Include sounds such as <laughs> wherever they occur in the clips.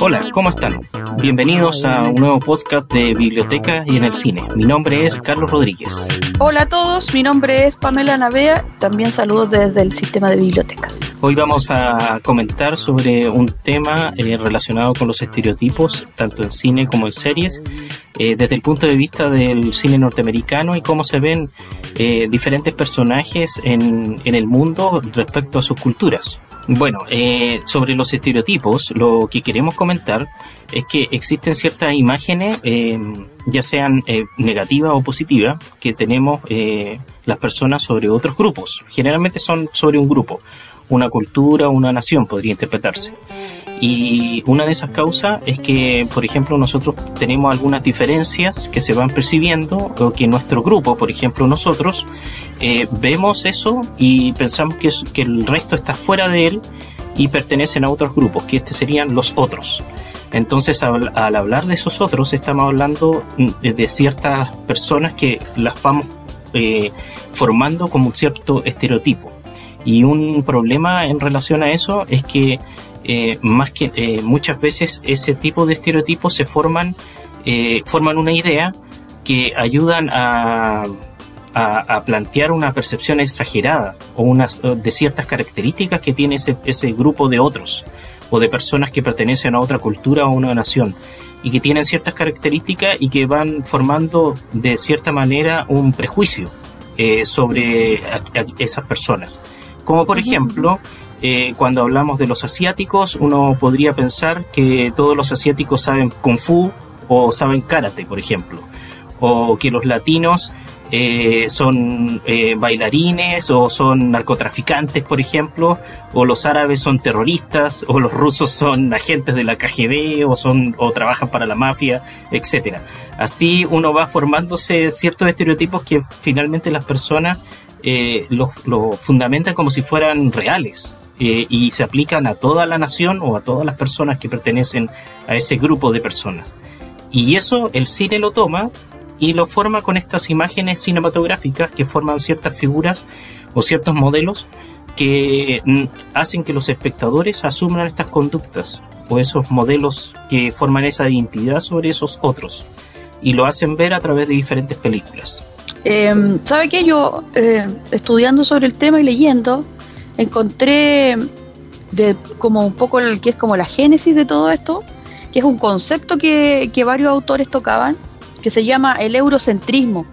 Hola, ¿cómo están? Bienvenidos a un nuevo podcast de Biblioteca y en el Cine. Mi nombre es Carlos Rodríguez. Hola a todos, mi nombre es Pamela Navea. También saludos desde el sistema de bibliotecas. Hoy vamos a comentar sobre un tema eh, relacionado con los estereotipos, tanto en cine como en series, eh, desde el punto de vista del cine norteamericano y cómo se ven eh, diferentes personajes en, en el mundo respecto a sus culturas. Bueno, eh, sobre los estereotipos, lo que queremos comentar es que existen ciertas imágenes, eh, ya sean eh, negativas o positivas, que tenemos las personas sobre otros grupos. Generalmente son sobre un grupo, una cultura, una nación podría interpretarse. Y una de esas causas es que, por ejemplo, nosotros tenemos algunas diferencias que se van percibiendo, o que nuestro grupo, por ejemplo, nosotros, eh, vemos eso y pensamos que, el resto está fuera de él y pertenecen a otros grupos, que estos serían los otros. Entonces, al, hablar de esos otros, estamos hablando de ciertas personas que las vamos eh, formando como un cierto estereotipo. Y un problema en relación a eso es que eh, más que eh, muchas veces ese tipo de estereotipos se forman, eh, forman una idea que ayudan a, a, plantear una percepción exagerada o unas, de ciertas características que tiene ese, ese grupo de otros o de personas que pertenecen a otra cultura o una nación y que tienen ciertas características y que van formando de cierta manera un prejuicio sobre esas personas. Como por ejemplo, eh, cuando hablamos de los asiáticos, uno podría pensar que todos los asiáticos saben kung fu o saben karate, por ejemplo, o que los latinos eh, son eh, bailarines o son narcotraficantes, por ejemplo, o los árabes son terroristas, o los rusos son agentes de la KGB o son o trabajan para la mafia, etcétera. Así uno va formándose ciertos estereotipos que finalmente las personas los lo fundamentan como si fueran reales. Eh, y se aplican a toda la nación o a todas las personas que pertenecen a ese grupo de personas. Y eso el cine lo toma y lo forma con estas imágenes cinematográficas que forman ciertas figuras o ciertos modelos que mm, hacen que los espectadores asuman estas conductas o esos modelos que forman esa identidad sobre esos otros y lo hacen ver a través de diferentes películas. Eh, ¿Sabe qué? Yo, eh, estudiando sobre el tema y leyendo, encontré de como un poco el que es como la génesis de todo esto, que es un concepto que, varios autores tocaban, que se llama el eurocentrismo,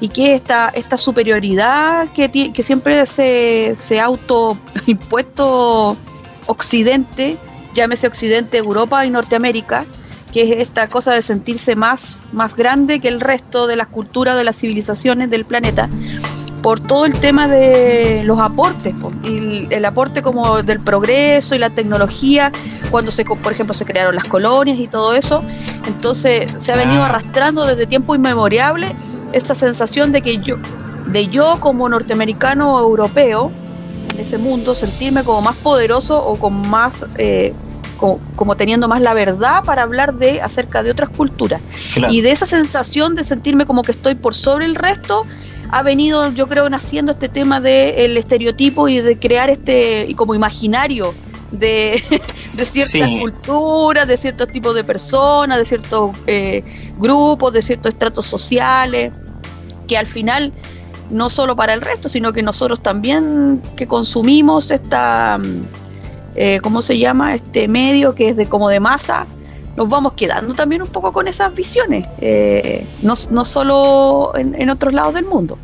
y que esta, esta superioridad que, siempre se, se ha auto impuesto Occidente, llámese Occidente, Europa y Norteamérica, que es esta cosa de sentirse más, más grande que el resto de las culturas, de las civilizaciones del planeta, por todo el tema de los aportes, y el, aporte como del progreso y la tecnología, cuando se, por ejemplo, se crearon las colonias y todo eso. Entonces se ha venido ah. arrastrando desde tiempo inmemoriable esa sensación de que yo, de yo como norteamericano o europeo, en ese mundo, sentirme como más poderoso o con más eh, como, teniendo más la verdad para hablar de acerca de otras culturas. Y de esa sensación de sentirme como que estoy por sobre el resto, ha venido, yo creo, naciendo este tema del estereotipo y de crear este y como imaginario de, <laughs> ciertas culturas, de ciertos tipos de personas, de ciertos eh, grupos, de ciertos estratos sociales, que al final no solo para el resto, sino que nosotros también que consumimos esta, eh, ¿cómo se llama? Este medio que es de como de masa, nos vamos quedando también un poco con esas visiones, eh, no, no, solo en, otros lados del mundo.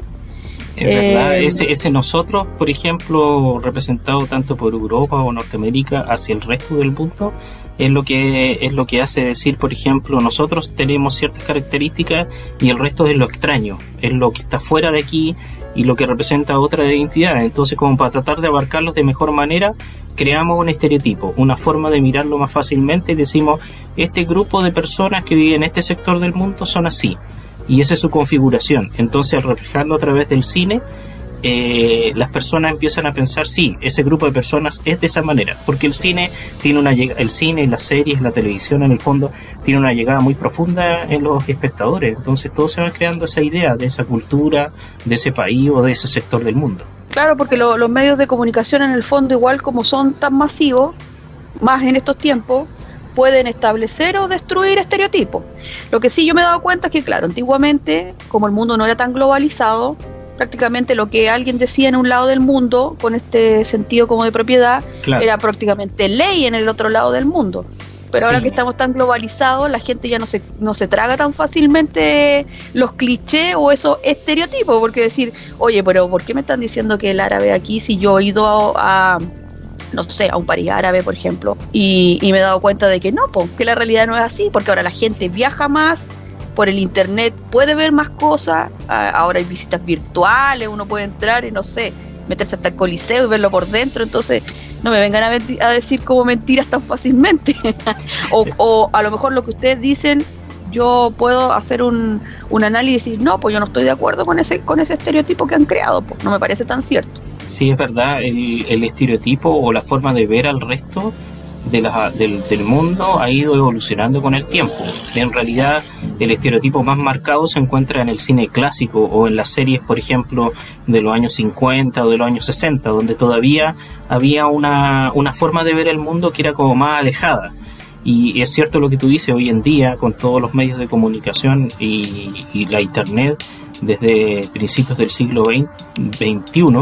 Es verdad, eh, ese, ese nosotros, por ejemplo, representado tanto por Europa o Norteamérica hacia el resto del mundo, es lo que es lo que hace decir, por ejemplo, nosotros tenemos ciertas características y el resto es lo extraño, es lo que está fuera de aquí y lo que representa otra identidad. Entonces, como para tratar de abarcarlos de mejor manera, creamos un estereotipo, una forma de mirarlo más fácilmente y decimos, este grupo de personas que viven en este sector del mundo son así. Y esa es su configuración. Entonces, al reflejarlo a través del cine, eh, las personas empiezan a pensar, sí, ese grupo de personas es de esa manera, porque el cine tiene una el cine, las series, la televisión en el fondo tiene una llegada muy profunda en los espectadores, entonces todos se van creando esa idea de esa cultura, de ese país o de ese sector del mundo. Claro, porque los medios de comunicación en el fondo igual como son tan masivos, más en estos tiempos, pueden establecer o destruir estereotipos. Lo que sí yo me he dado cuenta es que, claro, antiguamente, como el mundo no era tan globalizado, prácticamente lo que alguien decía en un lado del mundo, con este sentido como de propiedad, era prácticamente ley en el otro lado del mundo. Pero ahora que estamos tan globalizados, la gente ya no se, no se traga tan fácilmente los clichés o esos estereotipos, porque decir, oye, pero ¿por qué me están diciendo que el árabe aquí si yo he ido a, no sé, a un país árabe, por ejemplo, y, me he dado cuenta de que no, pues, que la realidad no es así, porque ahora la gente viaja más, por el internet puede ver más cosas, ahora hay visitas virtuales, uno puede entrar y no sé, meterse hasta el coliseo y verlo por dentro, entonces no me vengan a, decir como mentiras tan fácilmente. <laughs> o, a lo mejor lo que ustedes dicen, yo puedo hacer un, un análisis y decir, no, pues yo no estoy de acuerdo con ese, con ese estereotipo que han creado, pues no me parece tan cierto. Sí, es verdad, el, el estereotipo o la forma de ver al resto de la, del, mundo ha ido evolucionando con el tiempo. En realidad, el estereotipo más marcado se encuentra en el cine clásico o en las series, por ejemplo, de los años 50 o de los años 60, donde todavía había una, una forma de ver el mundo que era como más alejada. Y es cierto lo que tú dices, hoy en día, con todos los medios de comunicación y, y la Internet, desde principios del siglo XXI,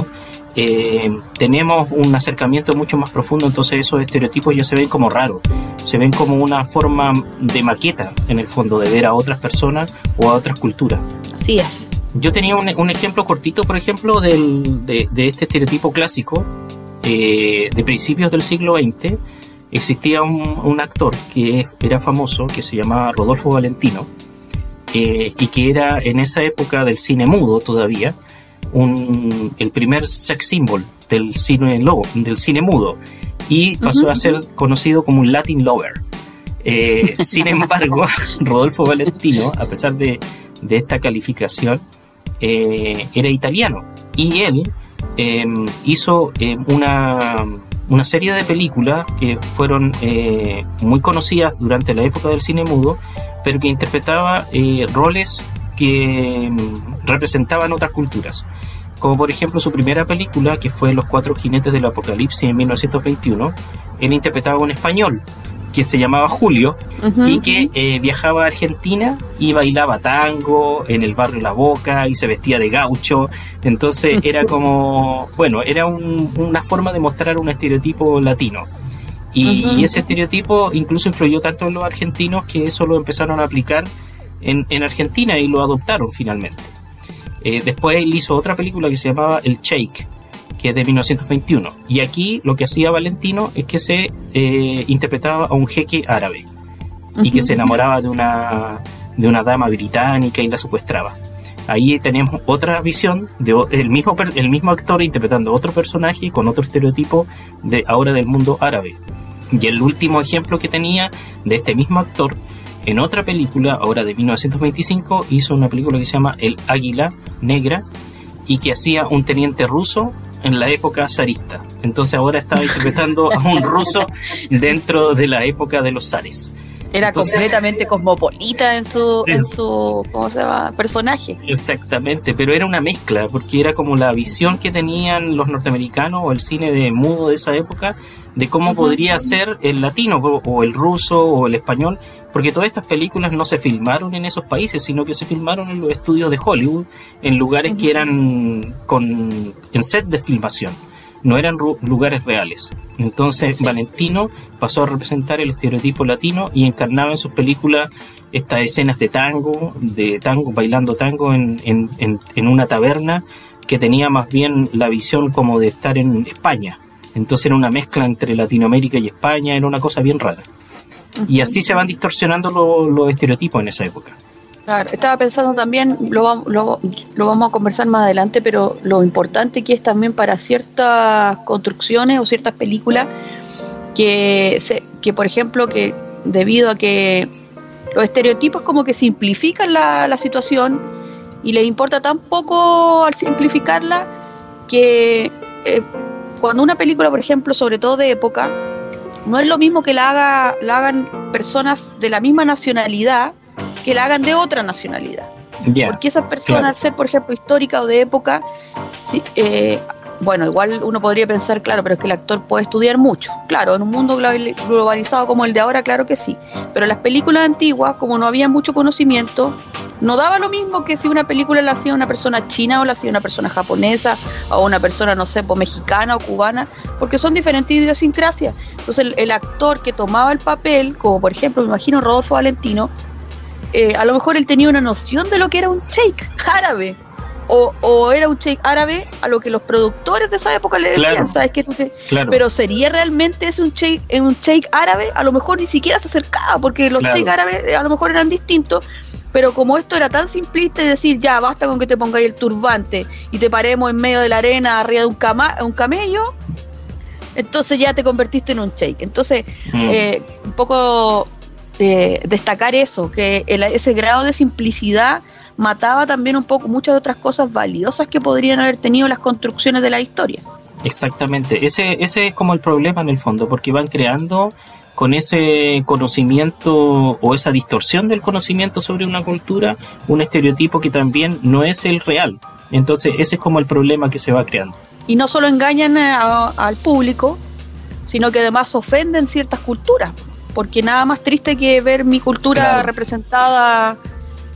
eh, tenemos un acercamiento mucho más profundo, entonces esos estereotipos ya se ven como raros, se ven como una forma de maqueta, en el fondo, de ver a otras personas o a otras culturas. Así es. Yo tenía un, ejemplo cortito, por ejemplo, del, de, este estereotipo clásico eh, de principios del siglo XX. Existía un, actor que era famoso, que se llamaba Rodolfo Valentino, eh, y que era en esa época del cine mudo todavía, un, el primer sex symbol del cine, logo, del cine mudo y pasó a ser conocido como un Latin lover. Eh, <laughs> sin embargo, <laughs> Rodolfo Valentino, a pesar de, de esta calificación, eh, era italiano y él em, hizo em, una, una, serie de películas que fueron eh, muy conocidas durante la época del cine mudo, pero que interpretaba roles que mm, representaban otras culturas. Como por ejemplo su primera película, que fue Los Cuatro Jinetes del Apocalipsis en 1921, él interpretaba un español que se llamaba Julio y que eh, viajaba a Argentina y bailaba tango en el barrio La Boca y se vestía de gaucho. Entonces era como, bueno, era una forma de mostrar un estereotipo latino. Y, ese estereotipo incluso influyó tanto en los argentinos que eso lo empezaron a aplicar en, Argentina y lo adoptaron finalmente. Eh, después él hizo otra película que se llamaba El Shake, que es de 1921. Y aquí lo que hacía Valentino es que se eh, interpretaba a un jeque árabe y que se enamoraba de una, de una dama británica y la secuestraba. Ahí tenemos otra visión de el mismo, el mismo actor interpretando otro personaje con otro estereotipo de ahora del mundo árabe. Y el último ejemplo que tenía de este mismo actor en otra película, ahora de 1925, hizo una película que se llama El Águila Negra y que hacía un teniente ruso en la época zarista. Entonces ahora estaba interpretando a un ruso <laughs> dentro de la época de los zares. Era completamente cosmopolita en su, en su ¿cómo se llama? personaje. Exactamente, pero era una mezcla, porque era como la visión que tenían los norteamericanos o el cine de mudo de esa época de cómo podría ser el latino o el ruso o el español, porque todas estas películas no se filmaron en esos países, sino que se filmaron en los estudios de Hollywood, en lugares que eran con en set de filmación, no eran lugares reales. Entonces Valentino pasó a representar el estereotipo latino y encarnaba en sus películas estas escenas de tango, de tango, bailando tango en, en, en una taberna que tenía más bien la visión como de estar en España. Entonces era una mezcla entre Latinoamérica y España, era una cosa bien rara. Y así se van distorsionando los estereotipos en esa época. Claro, estaba pensando también, lo, lo, lo, vamos a conversar más adelante, pero lo importante que es también para ciertas construcciones o ciertas películas que, se, que por ejemplo, que debido a que los estereotipos como que simplifican la, la situación y les importa tan poco al simplificarla que eh, cuando una película, por ejemplo, sobre todo de época, no es lo mismo que la, haga, la hagan personas de la misma nacionalidad que la hagan de otra nacionalidad. Porque esas personas, al ser, por ejemplo, histórica o de época, eh, bueno, igual uno podría pensar, claro, pero es que el actor puede estudiar mucho. Claro, en un mundo globalizado como el de ahora, claro que sí. Pero las películas antiguas, como no había mucho conocimiento, no daba lo mismo que si una película la hacía una persona china o la hacía una persona japonesa o una persona, no sé, pues, mexicana o cubana, porque son diferentes idiosincrasias. Entonces el, el actor que tomaba el papel, como por ejemplo, me imagino Rodolfo Valentino, eh, a lo mejor él tenía una noción de lo que era un sheikh árabe o, era un cheik árabe a lo que los productores de esa época le decían, ¿sabes qué? Tú Pero sería realmente ese un cheik, un árabe, a lo mejor ni siquiera se acercaba, porque los claro. árabes eh, a lo mejor eran distintos, pero como esto era tan simplista de decir, ya, basta con que te pongáis el turbante y te paremos en medio de la arena arriba de un, cama, un camello, entonces ya te convertiste en un cheik. Entonces, mm. eh, un poco eh, destacar eso, que ese grado de simplicidad mataba también un poco muchas otras cosas valiosas que podrían haber tenido las construcciones de la historia. Exactamente, ese, ese es como el problema en el fondo, porque van creando con ese conocimiento o esa distorsión del conocimiento sobre una cultura un estereotipo que también no es el real. Entonces ese es como el problema que se va creando. Y no solo engañan al público, sino que además ofenden ciertas culturas, porque nada más triste que ver mi cultura representada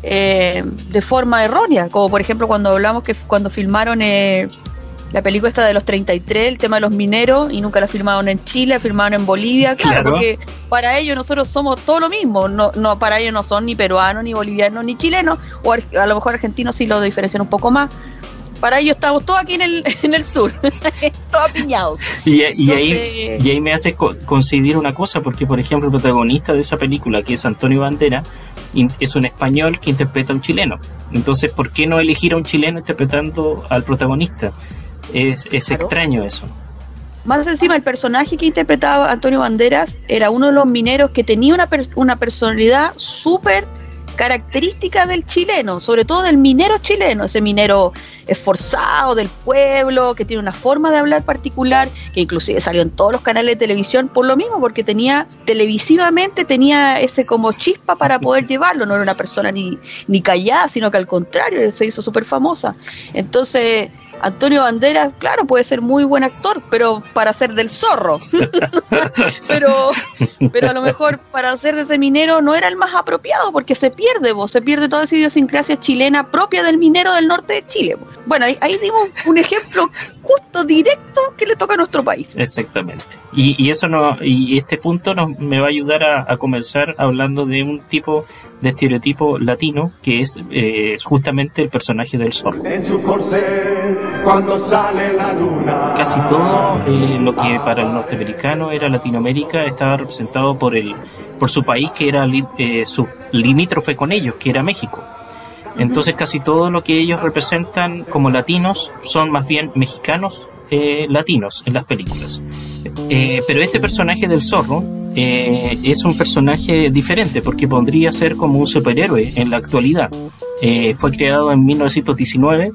eh, de forma errónea, como por ejemplo cuando hablamos que cuando filmaron eh, la película esta de los 33, el tema de los mineros, y nunca la filmaron en Chile, la filmaron en Bolivia, claro, porque para ellos nosotros somos todo lo mismo, no, no para ellos no son ni peruanos, ni bolivianos, ni chilenos, o a lo mejor argentinos sí lo diferencian un poco más, para ello estamos todos aquí en el, <laughs> en el sur, <laughs> todos apiñados. Y, ahí, y ahí me hace coincidir una cosa, porque por ejemplo el protagonista de esa película, que es Antonio Bandera, es un español que interpreta a un chileno. Entonces, ¿por qué no elegir a un chileno interpretando al protagonista? Es, extraño eso. Más encima, el personaje que interpretaba Antonio Banderas era uno de los mineros que tenía una, una personalidad súper característica del chileno, sobre todo del minero chileno, ese minero esforzado del pueblo, que tiene una forma de hablar particular, que inclusive salió en todos los canales de televisión por lo mismo, porque tenía televisivamente tenía ese como chispa para poder llevarlo, no era una persona ni, ni callada, sino que al contrario, se hizo súper famosa. Entonces, Antonio Banderas, claro, puede ser muy buen actor, pero para ser del zorro. <laughs> pero, pero a lo mejor para ser de ese minero no era el más apropiado, porque se pierde, vos, se pierde toda esa idiosincrasia chilena propia del minero del norte de Chile. Bueno, ahí, dimos un ejemplo justo directo que le toca a nuestro país. Exactamente. Y, eso no, y este punto nos, me va a ayudar a, comenzar hablando de un tipo de estereotipo latino que es eh, justamente el personaje del zorro. En su cuando sale la luna. Casi todo eh, lo que para el norteamericano era Latinoamérica estaba representado por el por su país que era eh, su limítrofe con ellos, que era México. Entonces casi todo lo que ellos representan como latinos son más bien mexicanos eh, latinos en las películas. Eh, pero este personaje del zorro eh, es un personaje diferente porque podría ser como un superhéroe en la actualidad. fue creado en 1919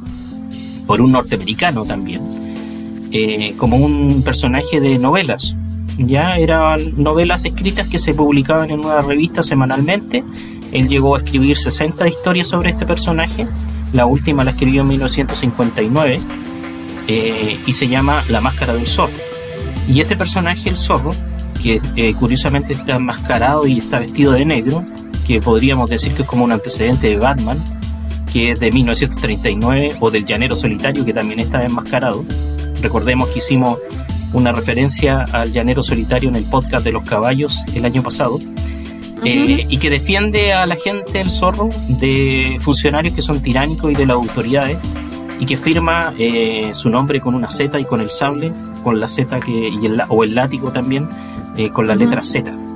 por un norteamericano también, como un personaje de novelas. Ya eran novelas escritas que se publicaban en una revista semanalmente él llegó a escribir 60 historias sobre este personaje. La última la escribió en 1959 eh, y se llama La Máscara del Zorro. Y este personaje, el zorro, que eh, curiosamente está enmascarado y está vestido de negro, que podríamos decir que es como un antecedente de Batman, que es de 1939, o del Llanero Solitario, que también está enmascarado. Recordemos que hicimos una referencia al Llanero Solitario en el podcast de los caballos el año pasado. Eh, y que defiende a la gente el zorro de funcionarios que son tiránicos y de las autoridades y que firma eh, su nombre con una Z y con el sable, con la Z que, y el, o el látigo también, eh, con la letra Z.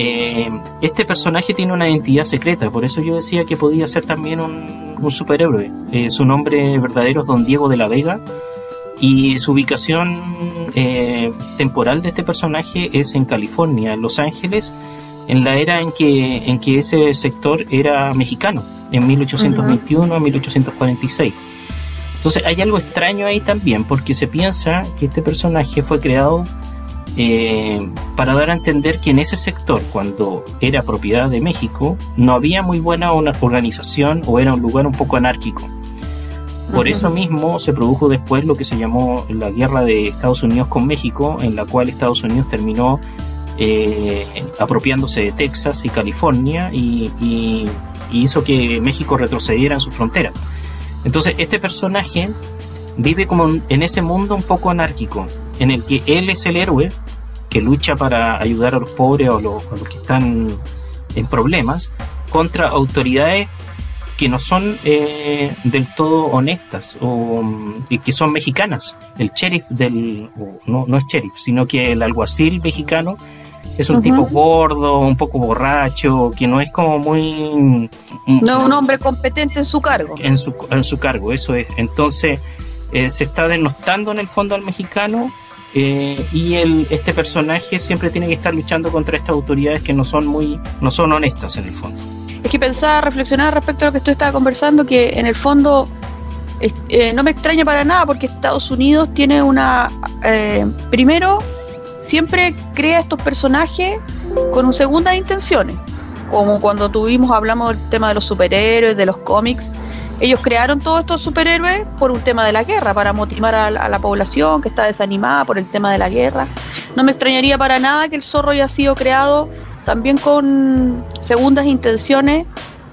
Eh, este personaje tiene una identidad secreta, por eso yo decía que podía ser también un, un superhéroe. su nombre verdadero es Don Diego de la Vega y su ubicación temporal de este personaje es en California, en Los Ángeles, en la era en que, en que ese sector era mexicano, en 1821 a 1846. Entonces hay algo extraño ahí también, porque se piensa que este personaje fue creado eh, para dar a entender que en ese sector, cuando era propiedad de México, no había muy buena organización o era un lugar un poco anárquico. Por eso mismo se produjo después lo que se llamó la guerra de Estados Unidos con México, en la cual Estados Unidos terminó eh, apropiándose de Texas y California y, y, hizo que México retrocediera en su frontera. Entonces, este personaje vive como en ese mundo un poco anárquico, en el que él es el héroe que lucha para ayudar a los pobres o, los, a los que están en problemas contra autoridades que no son eh, del todo honestas o y que son mexicanas. El sheriff del, no, no es sheriff, sino que el alguacil mexicano es un tipo gordo, un poco borracho, que no es como muy... No un hombre competente en su cargo. En su, en su cargo, eso es. Entonces eh, se está denostando en el fondo al mexicano eh, y el, este personaje siempre tiene que estar luchando contra estas autoridades que no son muy no son honestas en el fondo. Es que pensaba, reflexionar respecto a lo que tú estabas conversando, que en el fondo eh, no me extraña para nada porque Estados Unidos tiene una... primero, siempre crea estos personajes con un segundas intenciones. Como cuando tuvimos, hablamos del tema de los superhéroes, de los cómics. Ellos crearon todos estos superhéroes por un tema de la guerra, para motivar a la, población que está desanimada por el tema de la guerra. No me extrañaría para nada que el zorro haya sido creado también con segundas intenciones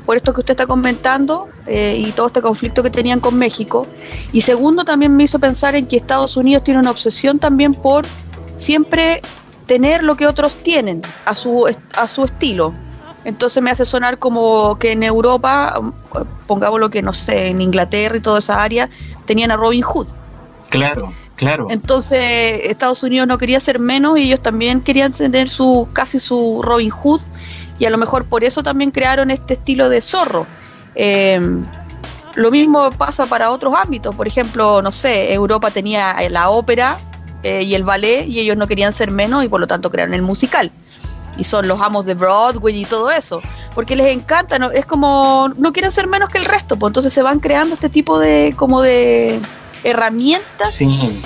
por esto que usted está comentando eh, y todo este conflicto que tenían con México. Y segundo, también me hizo pensar en que Estados Unidos tiene una obsesión también por siempre tener lo que otros tienen a su, a su estilo. Entonces me hace sonar como que en Europa, pongamos lo que no sé, en Inglaterra y toda esa área, tenían a Robin Hood. Claro, claro. Entonces Estados Unidos no quería ser menos y ellos también querían tener su casi su Robin Hood y a lo mejor por eso también crearon este estilo de zorro. Eh, lo mismo pasa para otros ámbitos, por ejemplo, no sé, Europa tenía la ópera eh, y el ballet y ellos no querían ser menos y por lo tanto crearon el musical. Y son los amos de Broadway y todo eso. Porque les encanta, ¿no? es como no quieren ser menos que el resto, pues entonces se van creando este tipo de como de herramientas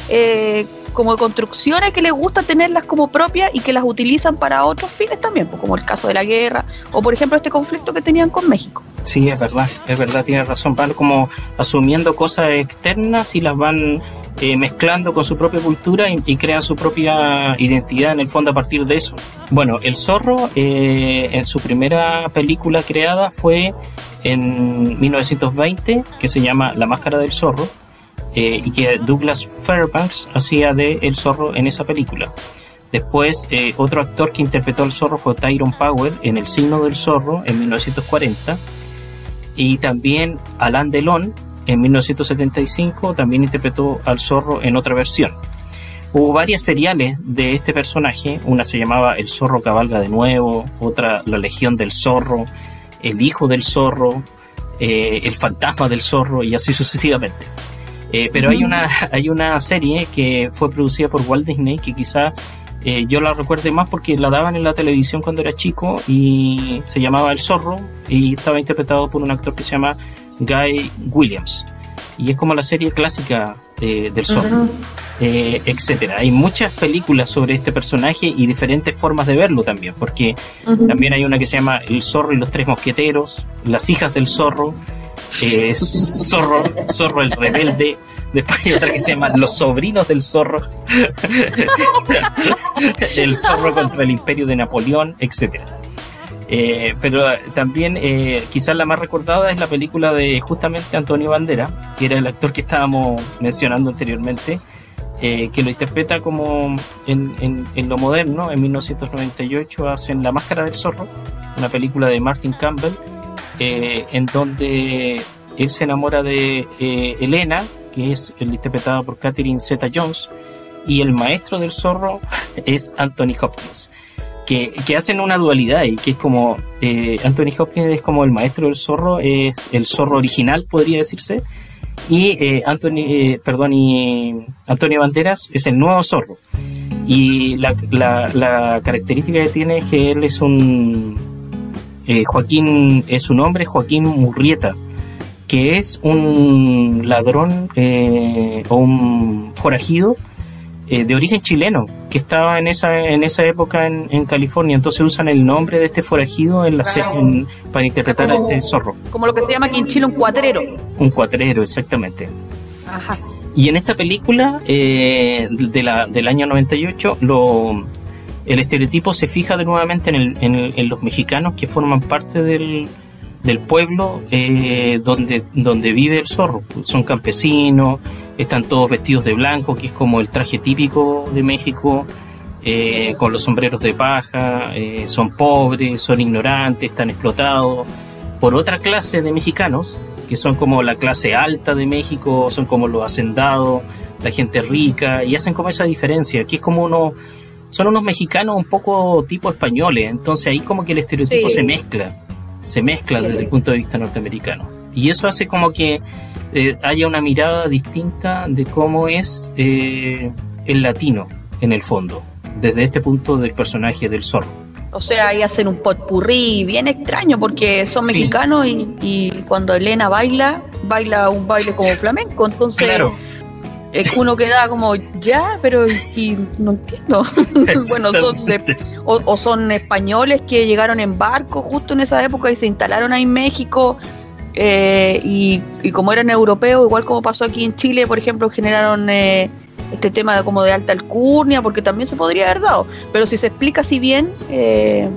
eh, como construcciones que les gusta tenerlas como propias y que las utilizan para otros fines también, pues como el caso de la guerra o por ejemplo este conflicto que tenían con México. Sí, es verdad, es verdad, tiene razón, van como asumiendo cosas externas y las van eh, mezclando con su propia cultura y, crean su propia identidad en el fondo a partir de eso. Bueno, El Zorro eh, en su primera película creada fue en 1920, que se llama La Máscara del Zorro, eh, y que Douglas Fairbanks hacía de El Zorro en esa película. Después, otro actor que interpretó al zorro fue Tyrone Powell en El signo del zorro en 1940. Y también Alain Delon en 1975 también interpretó al zorro en otra versión. Hubo varias seriales de este personaje, una se llamaba El zorro cabalga de nuevo, otra La legión del zorro, El hijo del zorro, eh, El fantasma del zorro y así sucesivamente. Eh, pero hay una, hay una serie que fue producida por Walt Disney que quizá eh, yo la recuerde más porque la daban en la televisión cuando era chico y se llamaba El Zorro y estaba interpretado por un actor que se llama Guy Williams. Y es como la serie clásica eh, del zorro, eh, etcétera. Hay muchas películas sobre este personaje y diferentes formas de verlo también, porque también hay una que se llama El zorro y los tres mosqueteros, Las hijas del zorro, eh, zorro, zorro el rebelde. Después hay otra que se llama Los sobrinos del zorro, <laughs> El zorro contra el imperio de Napoleón, etcétera. Eh, pero también eh, quizás la más recordada es la película de justamente Antonio Bandera, que era el actor que estábamos mencionando anteriormente, eh, que lo interpreta como en, lo moderno, en 1998 hacen La Máscara del Zorro, una película de Martin Campbell, en donde él se enamora de eh, Elena, que es interpretada por Catherine Zeta Jones, y el maestro del zorro <laughs> es Anthony Hopkins. Que, que hacen una dualidad y que es como eh, Anthony Hopkins es como el maestro del zorro, es el zorro original, podría decirse, y eh, Anthony, perdón, y Antonio Banderas es el nuevo zorro. Y la, la, característica que tiene es que él es un Joaquín, es su nombre Joaquín Murrieta, que es un ladrón eh, o un forajido eh, de origen chileno que estaba en esa en esa época en, California. Entonces usan el nombre de este forajido en la para interpretar a este zorro. como lo que se llama aquí en Chile un cuatrero. Un cuatrero exactamente. Ajá. y en esta película eh, de la, del año 98 lo el estereotipo se fija de nuevamente en, en los mexicanos que forman parte del, pueblo eh, donde, donde vive el zorro. Son campesinos, están todos vestidos de blanco, que es como el traje típico de México, eh, con los sombreros de paja, eh, son pobres, son ignorantes, están explotados por otra clase de mexicanos, que son como la clase alta de México, son como los hacendados, la gente rica, y hacen como esa diferencia, que es como uno... Son unos mexicanos un poco tipo españoles, entonces ahí como que el estereotipo se mezcla se mezcla desde el punto de vista norteamericano. Y eso hace como que eh, haya una mirada distinta de cómo es eh, el latino en el fondo, desde este punto del personaje del zorro. O sea, ahí hacen un potpurrí bien extraño porque son mexicanos y, cuando Elena baila, baila un baile como flamenco. Entonces, claro uno queda como, ya, pero y, no entiendo. <laughs> bueno, son o, son españoles que llegaron en barco justo en esa época y se instalaron ahí en México. Eh, y, como eran europeos, igual como pasó aquí en Chile, por ejemplo, generaron eh, este tema de como de alta alcurnia, porque también se podría haber dado. Pero si se explica así bien, eh,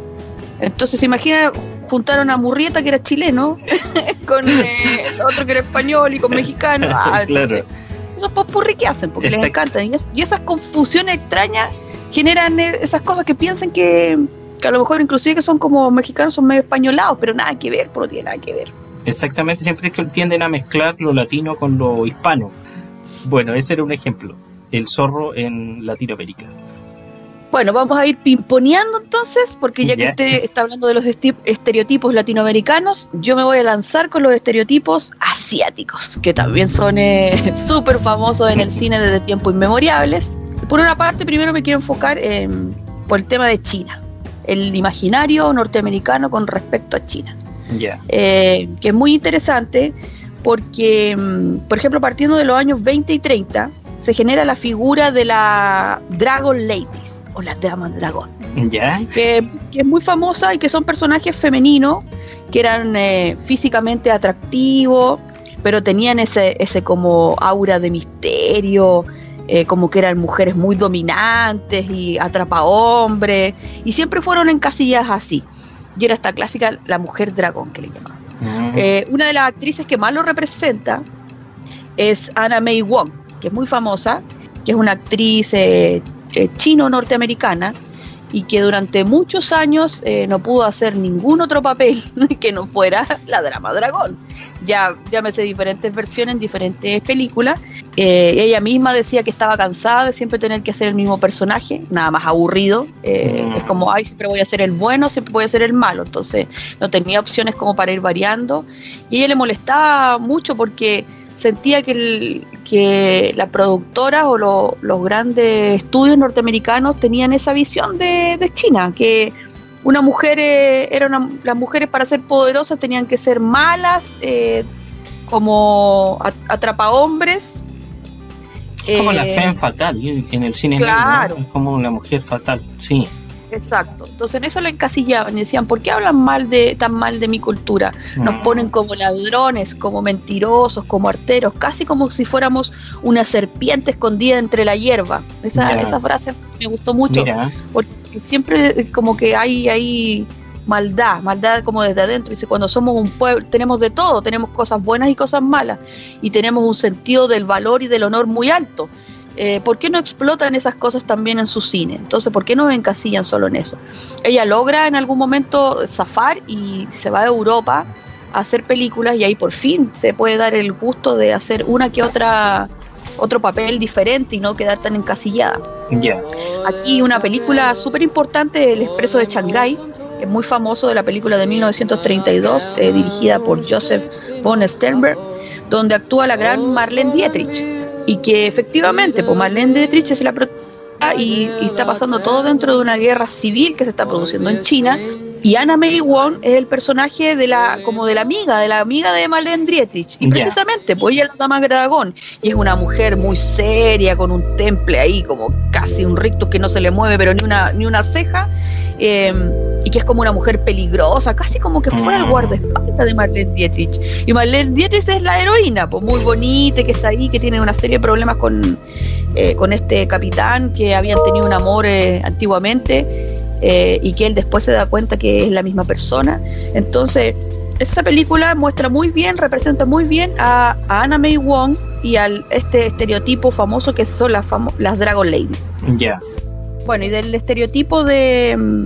entonces se imagina juntaron a Murrieta, que era chileno, <laughs> con otro que era español y con mexicano. <laughs> Ah, claro esos popurrí que hacen, porque les encantan. Y, esas confusiones extrañas generan e, esas cosas que piensan que, a lo mejor inclusive que son como mexicanos, son medio españolados, pero nada que ver, pero no tiene nada que ver. Exactamente, siempre es que tienden a mezclar lo latino con lo hispano. Bueno, ese era un ejemplo, el zorro en Latinoamérica. Bueno, vamos a ir pimponeando entonces, porque ya que usted está hablando de los estereotipos latinoamericanos, yo me voy a lanzar con los estereotipos asiáticos, que también son eh, <laughs> súper famosos en el <laughs> cine desde tiempos inmemoriales. Por una parte, primero me quiero enfocar en, por el tema de China, el imaginario norteamericano con respecto a China. Eh, que es muy interesante porque, mm, por ejemplo, partiendo de los años 20 y 30, se genera la figura de la Dragon Ladies o las Damas Dragón. ¿Ya? Que, es muy famosa y que son personajes femeninos que eran eh, físicamente atractivos, pero tenían ese, ese como aura de misterio, eh, como que eran mujeres muy dominantes y atrapa hombres, y siempre fueron en casillas así. Y era esta clásica la mujer dragón que le llamaban. Eh, una de las actrices que más lo representa es Anna May Wong, que es muy famosa, que es una actriz eh, chino-norteamericana y que durante muchos años eh, no pudo hacer ningún otro papel <laughs> que no fuera la drama dragón. Ya llámese diferentes versiones en diferentes películas. Eh, ella misma decía que estaba cansada de siempre tener que hacer el mismo personaje, nada más aburrido. Es como, ay, siempre voy a ser el bueno, siempre voy a ser el malo. Entonces no tenía opciones como para ir variando. Y ella le molestaba mucho porque sentía que, el, que las productoras o los grandes estudios norteamericanos tenían esa visión de, China, que una mujer eh, era las mujeres para ser poderosas tenían que ser malas, eh, como atrapa hombres. Es como la eh, fe fatal en el cine. Claro. Es como una mujer fatal, sí. Exacto. Entonces en eso lo encasillaban y decían, ¿por qué hablan mal de, tan mal de mi cultura? Nos mm. ponen como ladrones, como mentirosos, como arteros, casi como si fuéramos una serpiente escondida entre la hierba. Esa, esa frase me gustó mucho, porque siempre como que hay ahí maldad, maldad como desde adentro. Dice, cuando somos un pueblo, tenemos de todo, tenemos cosas buenas y cosas malas, y tenemos un sentido del valor y del honor muy alto. Eh, ¿por qué no explotan esas cosas también en su cine? Entonces, ¿por qué no encasillan solo en eso? Ella logra en algún momento zafar y se va a Europa a hacer películas y ahí por fin se puede dar el gusto de hacer una que otra otro papel diferente y no quedar tan encasillada. Ya. Aquí una película súper importante, El Expreso de Shanghái, que es muy famoso de la película de 1932, eh, dirigida por Joseph von Sternberg, donde actúa la gran Marlene Dietrich. Y que efectivamente, pues Marlene Dietrich es la y, y está pasando todo dentro de una guerra civil que se está produciendo en China y Anna May Wong es el personaje de la, como de la amiga, de la amiga de Marlene Dietrich. Y precisamente, pues ella es la dama dragón. Y es una mujer muy seria, con un temple ahí, como casi un rictus que no se le mueve, pero ni una, ni una ceja. Eh, y que es como una mujer peligrosa, casi como que fuera el Mm. guardaespaldas de Marlene Dietrich. Y Marlene Dietrich es la heroína, pues muy bonita, que está ahí, que tiene una serie de problemas con, eh, con este capitán, que habían tenido un amor eh, antiguamente eh, y que él después se da cuenta que es la misma persona. Entonces, esa película muestra muy bien, representa muy bien a, a Anna May Wong y al este estereotipo famoso que son las, famo- las Dragon Ladies. Ya. Bueno, y del estereotipo de, mm,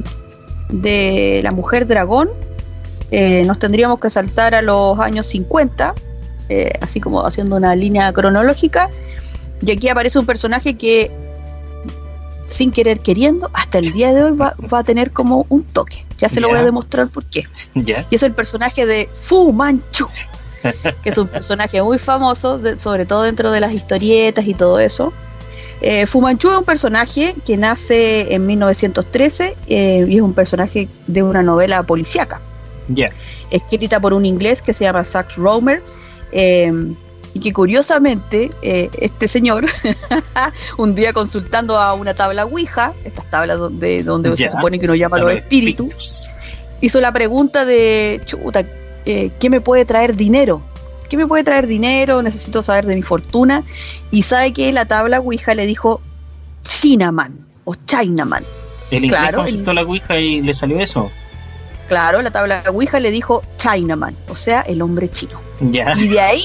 de la mujer dragón, eh, nos tendríamos que saltar a los años 50, eh, así como haciendo una línea cronológica. Y aquí aparece un personaje que, sin querer queriendo, hasta el día de hoy va, va a tener como un toque. Ya se lo voy a demostrar por qué. <laughs> Y es el personaje de Fu Manchu, que es un personaje muy famoso, de- sobre todo dentro de las historietas y todo eso. Eh, Fu Manchu es un personaje que nace en 1913 eh, y es un personaje de una novela policíaca, Ya. escrita por un inglés que se llama Sax Romer. eh, y que curiosamente eh, este señor, <laughs> un día consultando a una tabla Ouija, estas tablas donde, donde se supone que uno llama a los espíritus, hizo la pregunta de, chuta, eh, ¿qué me puede traer dinero? ¿Qué me puede traer dinero? Necesito saber de mi fortuna. Y sabe que la tabla Ouija le dijo Chinaman o Chinaman. El inglés Claro, consultó el- la Ouija y le salió eso. Claro, la tabla Ouija le dijo Chinaman, o sea, el hombre chino. Ya. Y de ahí,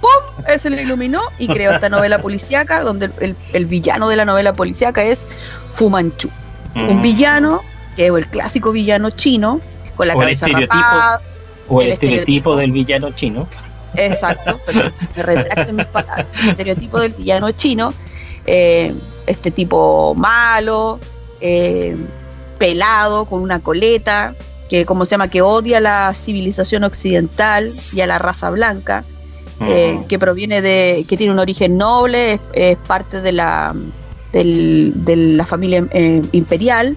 ¡pum! Se le iluminó y creó esta novela policíaca, donde el, el villano de la novela policíaca es Fu Manchu. Un Mm. villano, que es el clásico villano chino, con la O el cabeza estereotipo. rapada, O el, el estereotipo estereotipo. del villano chino. Exacto, pero me retracto en mis palabras. El estereotipo del villano chino, eh, este tipo malo, eh, pelado, con una coleta, que como se llama, que odia la civilización occidental y a la raza blanca, eh, Mm. que proviene de, que tiene un origen noble, es, es parte de la del- de la familia imperial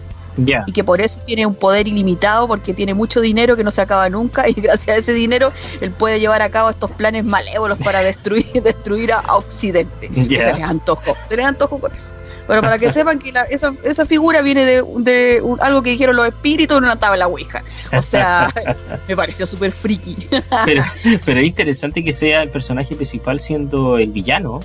Y que por eso tiene un poder ilimitado porque tiene mucho dinero que no se acaba nunca <laughs> y gracias a ese dinero él puede llevar a cabo estos planes malévolos para destruir <laughs> destruir a, Occidente. Se les antojó, se les antojó con eso. Pero para que sepan que la- esa, esa figura viene de, de un- algo que dijeron los espíritus en una tabla ouija. O sea, <laughs> me pareció súper friki. Pero, pero es interesante que sea el personaje principal siendo el villano.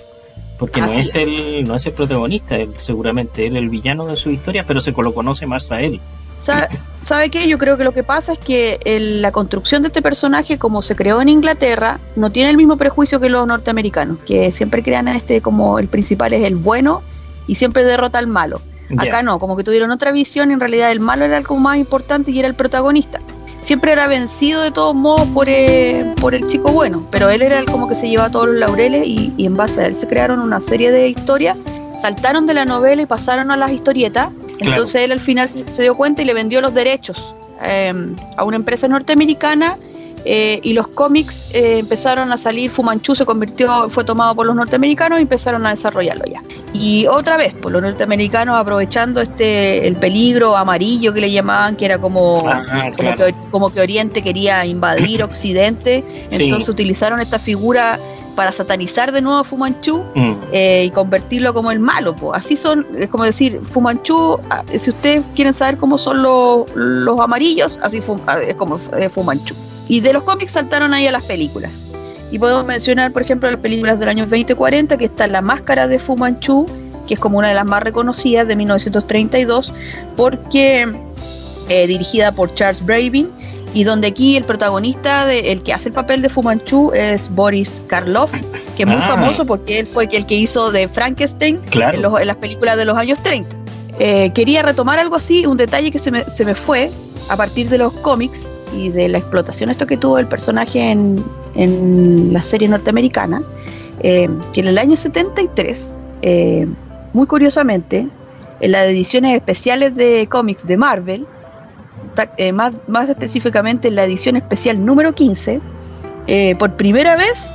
Porque no es, es. el no es el protagonista, él, seguramente él es el villano de su historia, pero se lo conoce más a él. ¿Sabe, ¿Sabe qué? Yo creo que lo que pasa es que el- la construcción de este personaje, como se creó en Inglaterra, no tiene el mismo prejuicio que los norteamericanos, que siempre crean a este como el principal es el bueno y siempre derrota al malo. Acá no, como que tuvieron otra visión en realidad el malo era el como más importante y era el protagonista. Siempre era vencido de todos modos por, eh, por el chico bueno, pero él era el como que se llevaba todos los laureles y, y en base a él se crearon una serie de historias, saltaron de la novela y pasaron a las historietas. Entonces él al final se, se dio cuenta y le vendió los derechos eh, a una empresa norteamericana eh, y los cómics eh, empezaron a salir, Fumanchu se convirtió, fue tomado por los norteamericanos y empezaron a desarrollarlo ya. Y otra vez, por los norteamericanos aprovechando este el peligro amarillo que le llamaban, que era como, Ah, como, claro. que, como que Oriente quería invadir <coughs> Occidente, Sí. entonces utilizaron esta figura para satanizar de nuevo a Fumanchu Mm, eh, y convertirlo como el malo. po. Así son, es como decir, Fumanchu, ah, si ustedes quieren saber cómo son los, los amarillos, así fu- ah, es como eh, Fumanchu. Y de los cómics saltaron ahí a las películas. Y podemos mencionar, por ejemplo, las películas del año 2040, que está La Máscara de Fu Manchu, que es como una de las más reconocidas de 1932, porque eh, dirigida por Charles Bravin, y donde aquí el protagonista, de, el que hace el papel de Fu Manchu, es Boris Karloff, que es muy Ah. famoso porque él fue el que hizo de Frankenstein claro. en, los- en las películas de los años 30. Eh, quería retomar algo así, un detalle que se me, se me fue a partir de los cómics, y de la explotación esto que tuvo el personaje en, en la serie norteamericana, eh, que en el año 73, eh, muy curiosamente, en las ediciones especiales de cómics de Marvel, eh, más, más específicamente en la edición especial número 15, por primera vez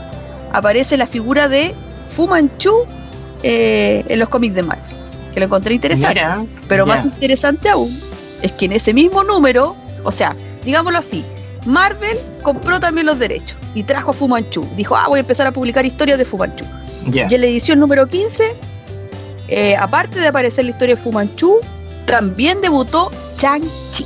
aparece la figura de Fu Manchu en los cómics de Marvel, que lo encontré interesante. pero más interesante aún es que en ese mismo número, o sea, digámoslo así, Marvel compró también los derechos y trajo a Fu Manchu. Dijo, ah, voy a empezar a publicar historias de Fu Manchu. Y en la edición número 15, eh, aparte de aparecer la historia de Fu Manchu, también debutó Chang-Chi.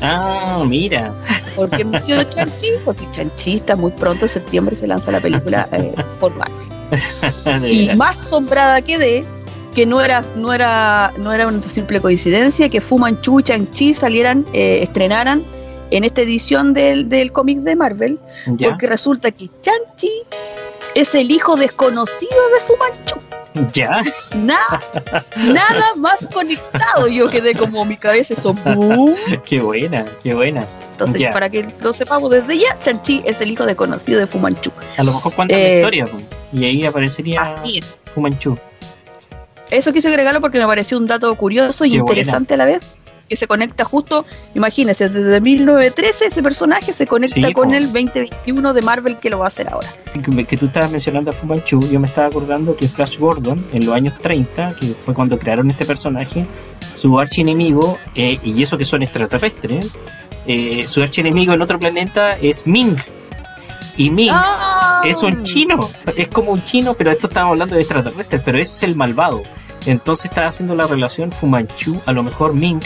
Ah, mira. Porque <laughs> menciono Chang-Chi, porque Chang-Chi está muy pronto, en septiembre se lanza la película eh, por Marvel. y más asombrada quedé que no era, no era, no era una simple coincidencia que Fu Manchu y Chang-Chi salieran, eh, estrenaran en esta edición del, del cómic de Marvel, porque resulta que Chang-Chi es el hijo desconocido de Fu Manchu. ¿Ya? Nada, nada más conectado. Yo quedé como mi cabeza eso. ¡boom! <laughs> qué buena, qué buena. Entonces, para que lo sepamos desde ya, Chang-Chi es el hijo desconocido de Fu Manchu. A lo mejor cuenta la eh, historia, y ahí aparecería así es. Fu Manchu. Eso quise agregarlo porque me pareció un dato curioso y interesante a la vez, que se conecta justo, imagínense, desde 1913 ese personaje se conecta con el 2021 de Marvel que lo va a hacer ahora. Que, tú estabas mencionando a Fu Manchu, yo me estaba acordando que Flash Gordon, en los años 30, que fue cuando crearon este personaje, su archienemigo, eh, y eso que son extraterrestres, eh, su archienemigo en otro planeta es Ming. Y Ming ah. es un chino, es como un chino, pero esto estamos hablando de extraterrestres, pero ese es el malvado. Entonces está haciendo la relación Fumanchu, a lo mejor Ming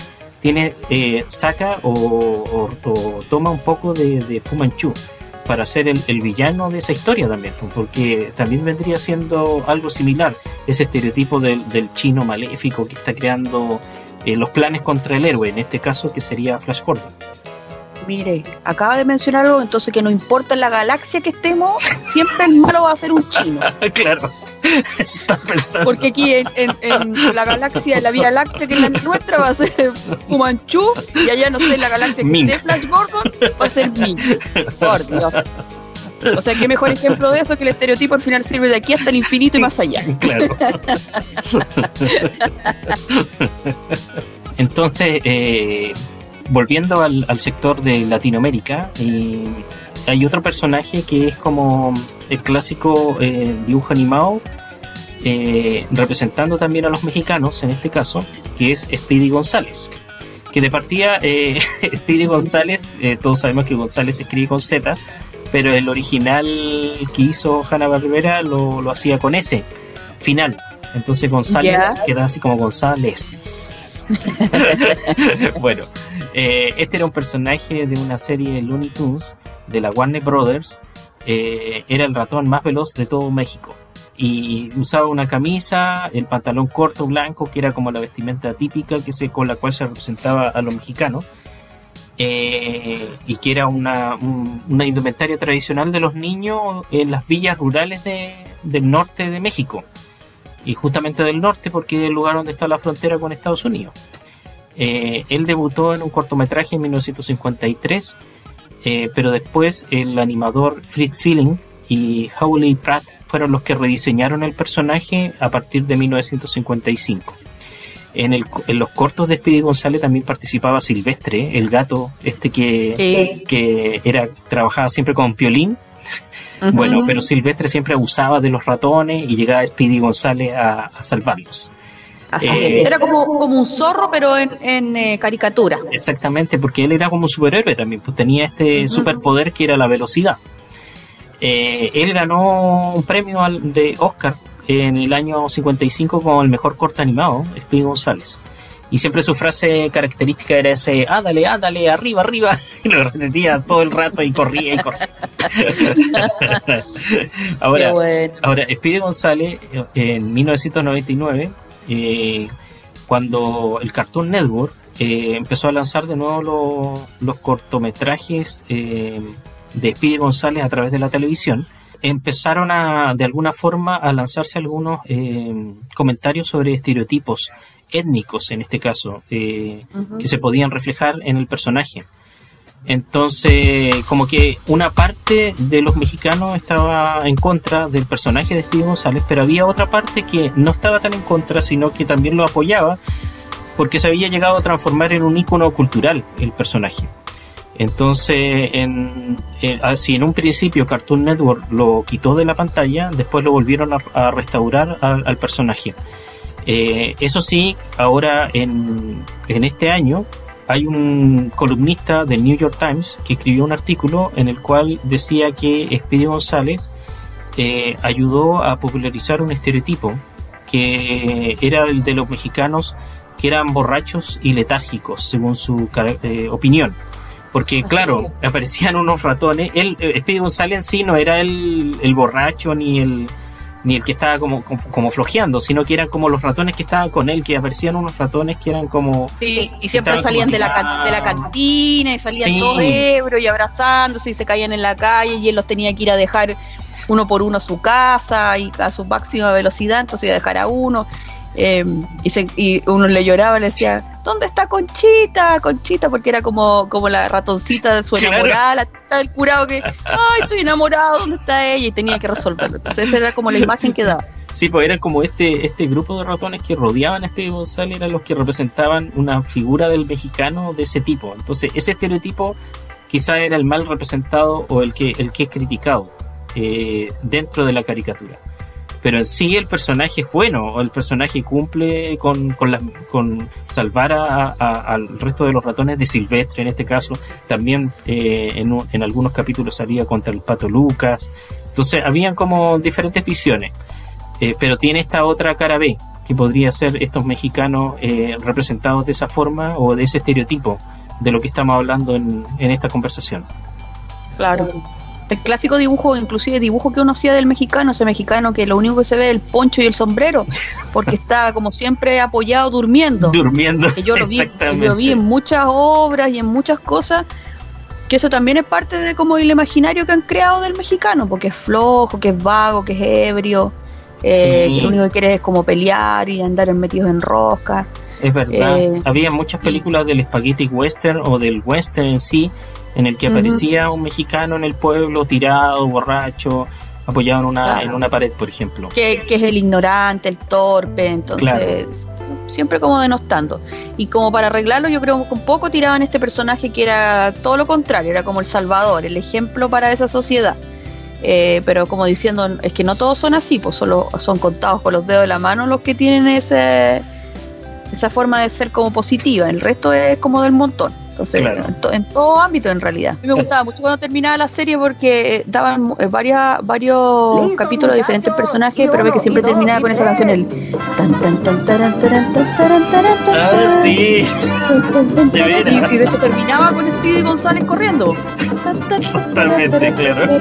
tiene, eh, saca o, toma un poco de, de Fumanchu para ser el, villano de esa historia también, pues, porque también vendría siendo algo similar, ese estereotipo del, chino maléfico que está creando eh, los planes contra el héroe, en este caso que sería Flash Gordon. Mire, acaba de mencionar algo, entonces que no importa en la galaxia que estemos, siempre el malo va a ser un chino. <laughs> claro. pensando. Porque aquí en, la galaxia, la Vía Láctea, que es la nuestra, va a ser <laughs> Fumanchu, y allá, no sé, en la galaxia de Flash Gordon, va a ser Ming. Por Dios. O sea, qué mejor ejemplo de eso que el estereotipo al final sirve de aquí hasta el infinito y más allá. <laughs> Claro. Entonces, eh, volviendo al, sector de Latinoamérica, eh, hay otro personaje que es como el clásico eh, dibujo animado, eh, representando también a los mexicanos en este caso, que es Speedy González. Que de partida, <laughs> Speedy González, todos sabemos que González escribe con Z, pero el original que hizo Hanna Barbera lo, lo hacía con S, final. Entonces González queda así como González. <laughs> <laughs> bueno, este era un personaje de una serie Looney Tunes de la Warner Brothers eh, era el ratón más veloz de todo México. Y usaba una camisa, el pantalón corto blanco, que era como la vestimenta típica que se, con la cual se representaba a los mexicanos. Eh, y que era una, indumentaria tradicional de los niños en las villas rurales del norte de México. Y justamente del norte porque es el lugar donde está la frontera con Estados Unidos. Eh, él debutó en un cortometraje en 1953 eh, pero después el animador Fritz Feeling y Howley Pratt fueron los que rediseñaron el personaje a partir de 1955. En, el, en los cortos de Speedy González también participaba Silvestre, el gato este que, que era trabajaba siempre con Piolín. Bueno, pero Silvestre siempre abusaba de los ratones y llegaba Speedy González a salvarlos. Eh, era como, como un zorro, pero en, eh, caricatura. Exactamente, porque él era como un superhéroe también, pues tenía este superpoder que era la velocidad. Eh, él ganó un premio de Oscar en el año 55 como el mejor corto animado, Speedy González. Y siempre su frase característica era ese, ah, dale, ah, dale, arriba, arriba. <laughs> Y lo repetía todo el rato y corría y corría. <laughs> ahora, ahora, Speedy González en 1999 eh, cuando el Cartoon Network eh, empezó a lanzar de nuevo los cortometrajes eh, de Speedy González a través de la televisión, empezaron a, de alguna forma, a lanzarse algunos comentarios sobre estereotipos étnicos, en este caso, que se podían reflejar en el personaje. Entonces, como que una parte de los mexicanos estaba en contra del personaje de Steve González, pero había otra parte que no estaba tan en contra, sino que también lo apoyaba, porque se había llegado a transformar en un ícono cultural el personaje. Entonces, en, ah, si en un principio Cartoon Network lo quitó de la pantalla, después lo volvieron a, restaurar al, personaje. Eh, eso sí, ahora en, en este año hay un columnista del New York Times que escribió un artículo en el cual decía que Speedy González eh, ayudó a popularizar un estereotipo que era el de los mexicanos que eran borrachos y letárgicos, según su eh, opinión. Porque, claro, aparecían unos ratones. Él, eh, Speedy González sí no era el, el borracho ni el, ni el que estaba como, como, flojeando, sino que eran como los ratones que estaban con él, que aparecían unos ratones que eran como... Sí, y siempre salían de la, de la cantina y salían todos ebros y abrazándose y se caían en la calle y él los tenía que ir a dejar uno por uno a su casa y a su máxima velocidad, entonces iba a dejar a uno. Em, y, uno le lloraba, le decía, ¿dónde está Conchita? Conchita, porque era como, como la ratoncita de su enamorada, la tita del curado que, ay, estoy enamorado, ¿dónde está ella? Y tenía que resolverlo. Entonces esa era como la imagen que daba. Sí, pues era como este, este grupo de ratones que rodeaban a este González, eran los que representaban una figura del mexicano de ese tipo. Entonces ese estereotipo quizá era el mal representado o el que, el que es criticado eh, dentro de la caricatura pero en sí el personaje es bueno, el personaje cumple con, con, salvar al resto de los ratones de Silvestre en este caso, también eh, en, en, algunos capítulos salía contra el pato Lucas, entonces habían como diferentes visiones, eh, pero tiene esta otra cara B, que podría ser estos mexicanos eh, representados de esa forma o de ese estereotipo de lo que estamos hablando en, en esta conversación. Claro el clásico dibujo, inclusive dibujo que uno hacía del mexicano, ese mexicano que lo único que se ve es el poncho y el sombrero, porque <laughs> está como siempre apoyado durmiendo. Durmiendo. yo lo vi, yo vi en muchas obras y en muchas cosas, que eso también es parte de como el imaginario que han creado del mexicano, porque es flojo, que es vago, que es ebrio, eh, que lo único que quiere es como pelear y andar metidos en rosca. Es verdad. Eh, Había muchas películas del spaghetti western o del western en sí en el que aparecía un mexicano en el pueblo tirado, borracho, apoyado en una, en una pared, por ejemplo. Que, es el ignorante, el torpe, entonces siempre como denostando. Y como para arreglarlo, yo creo que un poco tiraban este personaje que era todo lo contrario, era como el salvador, el ejemplo para esa sociedad. Eh, pero como diciendo, es que no todos son así, pues solo son contados con los dedos de la mano los que tienen ese, esa forma de ser como positiva, el resto es como del montón. Entonces, en, todo ámbito en realidad. A mí me gustaba mucho cuando terminaba la serie porque daban varias, varios capítulos de diferentes personajes, pero ve que siempre terminaba con esa canción, el tan tan tan taran taran taran taran Ah, sí. De Y, de hecho terminaba con Speedy González corriendo. Totalmente, claro.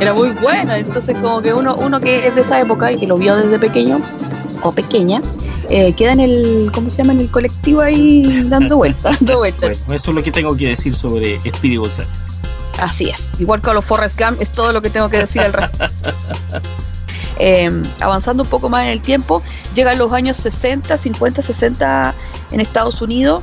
Era muy bueno, entonces como que uno, uno que es de esa época y que lo vio desde pequeño o pequeña, eh, queda en el, ¿cómo se llama? En el colectivo ahí dando vueltas, <laughs> dando vueltas. Bueno, eso es lo que tengo que decir sobre Speedy González. Así es, igual que a los Forrest Gump, es todo lo que tengo que decir al respecto. <laughs> Em, avanzando un poco más en el tiempo, llegan los años 60, 50, 60 en Estados Unidos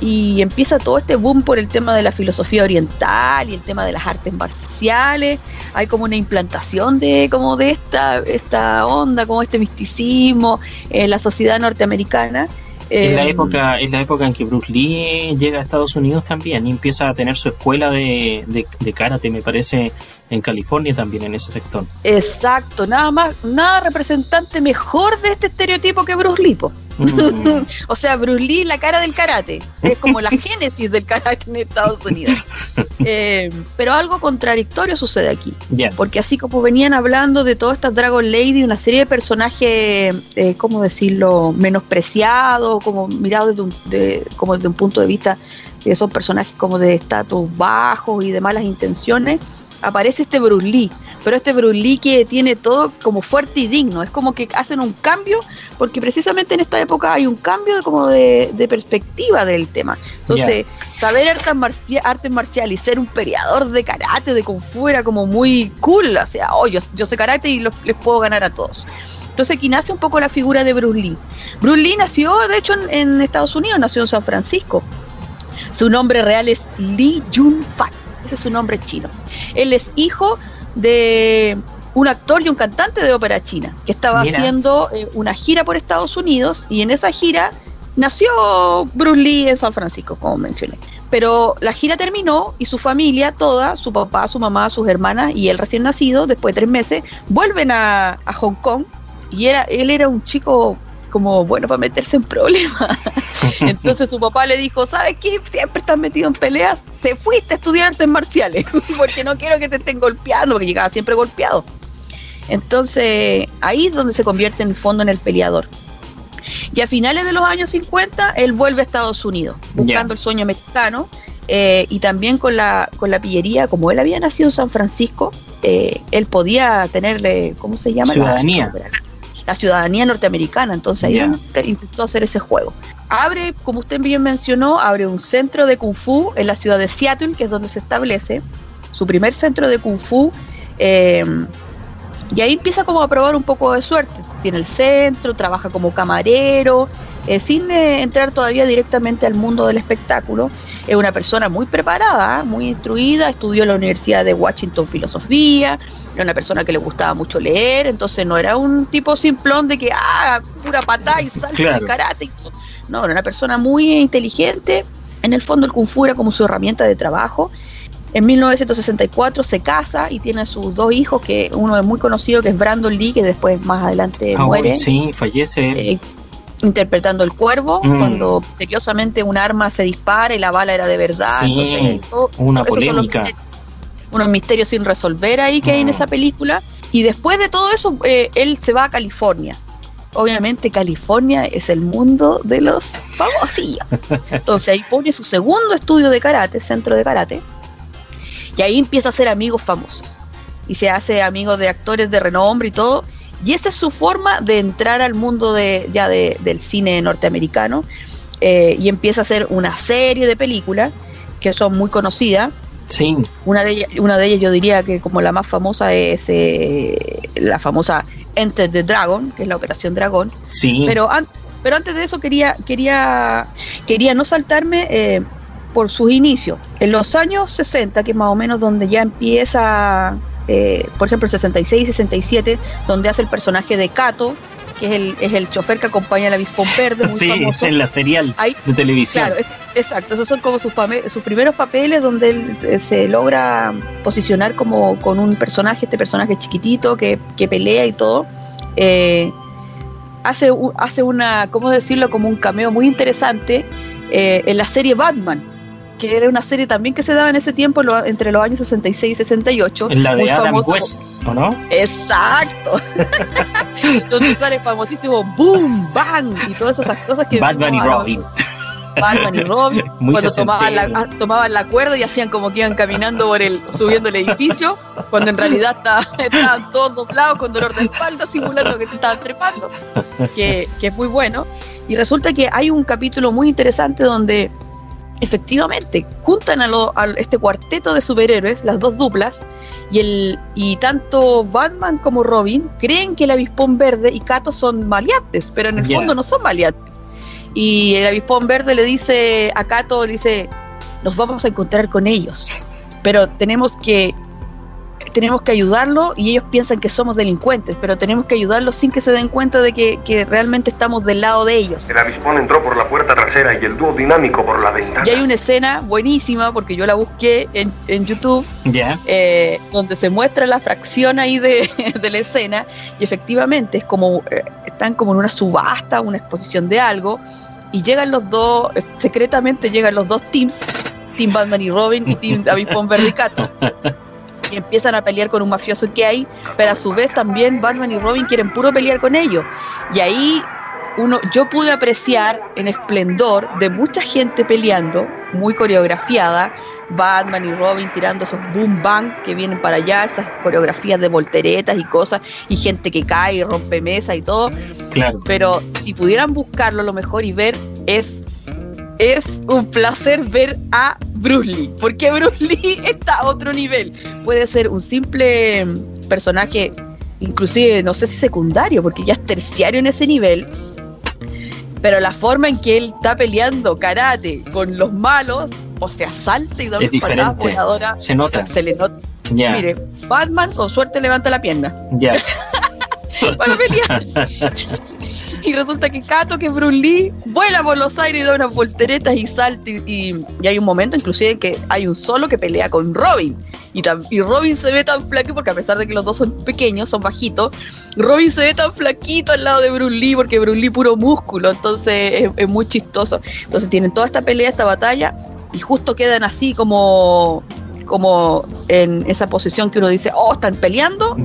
y empieza todo este boom por el tema de la filosofía oriental y el tema de las artes marciales. Hay como una implantación de como de esta, esta onda, como este misticismo en la sociedad norteamericana. En la, em, época, en la época en que Bruce Lee llega a Estados Unidos también y empieza a tener su escuela de, de, de karate, me parece, en California también en ese sector. Exacto, nada más, nada representante mejor de este estereotipo que Bruce Lee. Mm. o sea, Bruce Lee, la cara del karate, es como la génesis del karate en Estados Unidos. <laughs> Eh, pero algo contradictorio sucede aquí, porque así como venían hablando de todas estas Dragon Lady, una serie de personajes, eh, ¿cómo decirlo?, menospreciados, como mirados desde un, de, como desde un punto de vista que son personajes como de estatus bajos y de malas intenciones aparece este Bruce Lee, pero este Bruce Lee que tiene todo como fuerte y digno, es como que hacen un cambio, porque precisamente en esta época hay un cambio de, como de, perspectiva del tema. Entonces, saber artes, marcial, artes marciales y ser un peleador de karate, de kung fu, era como muy cool, o sea, oh, yo, sé karate y les puedo ganar a todos. Entonces aquí nace un poco la figura de Bruce Lee. Bruce Lee nació, de hecho, en Estados Unidos, nació en San Francisco Su nombre real es Lee Jun-fan. Ese es su nombre chino. Él es hijo de un actor y un cantante de ópera china que estaba haciendo eh, una gira por Estados Unidos y en esa gira nació Bruce Lee en San Francisco, como mencioné. Pero la gira terminó y su familia toda, su papá, su mamá, sus hermanas y él recién nacido, después de tres meses, vuelven a, a Hong Kong y era, él era un chico como bueno para meterse en problemas. <laughs> Entonces su papá le dijo, ¿sabes qué? Siempre estás metido en peleas, te fuiste a estudiar artes marciales, <laughs> porque no quiero que te estén golpeando, porque llegaba siempre golpeado. Entonces ahí es donde se convierte en el fondo en el peleador. Y a finales de los años 50, él vuelve a Estados Unidos, buscando el sueño mexicano. Eh, y también con la, con la pillería, como él había nacido en San Francisco, eh, él podía tenerle, ¿cómo se llama? Ciudadanía la ciudadanía norteamericana. Entonces ahí intentó hacer ese juego. Abre, como usted bien mencionó, abre un centro de Kung Fu en la ciudad de Seattle, que es donde se establece su primer centro de Kung Fu. Em, y ahí empieza como a probar un poco de suerte. Tiene el centro, trabaja como camarero, eh, sin eh, entrar todavía directamente al mundo del espectáculo. Es una persona muy preparada, muy instruida, estudió en la Universidad de Washington filosofía, era una persona que le gustaba mucho leer, entonces no era un tipo simplón de que, ah, pura patada y salto de karate. Y todo. No, era una persona muy inteligente. En el fondo el Kung Fu era como su herramienta de trabajo. En 1964 se casa y tiene a sus dos hijos, que uno es muy conocido, que es Brandon Lee, que después más adelante ah, muere. Sí, fallece. Eh, interpretando el cuervo, mm. cuando misteriosamente un arma se dispara y la bala era de verdad. Sí, una polémica. unos misterios sin resolver ahí que hay en esa película. Y después de todo eso, eh, él se va a California. Obviamente California es el mundo de los famosillos. Entonces ahí pone su segundo estudio de karate, centro de karate. Y ahí empieza a ser amigos famosos. Y se hace amigo de actores de renombre y todo. Y esa es su forma de entrar al mundo de, ya del cine norteamericano. Eh, y empieza a hacer una serie de películas que son muy conocidas. Sí. Una de, ellas, una de ellas yo diría que como la más famosa es eh, la famosa Enter the Dragon, que es la Operación Dragón. Sí. Pero, pero antes de eso quería, quería, quería no saltarme eh, por sus inicios. En los años 60, que es más o menos donde ya empieza eh, por ejemplo, el 66 y 67, donde hace el personaje de Kato, que es el, es el chofer que acompaña al avispón <laughs> verde, muy sí, en la serial de televisión. Claro, exacto, esos son como sus, sus primeros papeles donde él eh, se logra posicionar como con un personaje, este personaje chiquitito que, pelea y todo. Eh, hace, hace una, ¿cómo decirlo? Como un cameo muy interesante en la serie Batman que era una serie también que se daba en ese tiempo entre los años 66 y 68. En la de Adam West, ¿o no? Exacto. <laughs> Donde sale famosísimo Boom, Bang y todas esas cosas que... Batman y Robin. Batman y Robin, <laughs> cuando tomaban la, ah, tomaban la, cuerda y hacían como que iban caminando por el, subiendo el edificio, cuando en realidad estaban todos doblados con dolor de espalda, simulando que se estaban trepando, que, que es muy bueno. Y resulta que hay un capítulo muy interesante donde efectivamente juntan a, este cuarteto de superhéroes, las dos duplas, y, el, y tanto Batman como Robin creen que el avispón verde y Kato son maleantes, pero en el fondo no son maleantes. Y el avispón verde le dice a Kato, le dice, nos vamos a encontrar con ellos, pero tenemos que tenemos que ayudarlo y ellos piensan que somos delincuentes, pero tenemos que ayudarlos sin que se den cuenta de que, realmente estamos del lado de ellos. El avispón entró por la puerta trasera y el dúo dinámico por la ventana. Y hay una escena buenísima, porque yo la busqué en, en YouTube, eh, donde se muestra la fracción ahí de, <laughs> de, la escena y efectivamente es como, eh, están como en una subasta, una exposición de algo, y llegan los dos, secretamente llegan los dos teams, Team Batman y Robin y Team <laughs> Avispón Verdicato. Y empiezan a pelear con un mafioso que hay, pero a su vez también Batman y Robin quieren puro pelear con ellos. Y ahí uno, yo pude apreciar en esplendor de mucha gente peleando, muy coreografiada, Batman y Robin tirando esos boom bang que vienen para allá, esas coreografías de volteretas y cosas, y gente que cae y rompe mesa y todo. Claro. Pero si pudieran buscarlo lo mejor y ver es es un placer ver a Bruce Lee, porque Bruce Lee <laughs> está a otro nivel. Puede ser un simple personaje, inclusive no sé si secundario, porque ya es terciario en ese nivel, Pero la forma en que él está peleando karate con los malos, o sea, salta y da patadas diferente. voladoras, Se nota. se le nota. Mire, Batman con suerte levanta la pierna Ya. <laughs> para pelear. <laughs> Y resulta que Kato, que es Bruce Lee, vuela por los aires y da unas volteretas y salta. Y, y- y hay un momento, inclusive, en que hay un solo que pelea con Robin. Y, Robin se ve tan flaco, porque a pesar de que los dos son pequeños, son bajitos, Robin se ve tan flaquito al lado de Bruce Lee, porque Bruce Lee puro músculo. Entonces es, es muy chistoso. Entonces tienen toda esta pelea, esta batalla, y justo quedan así como como en esa posición que uno dice, oh, están peleando,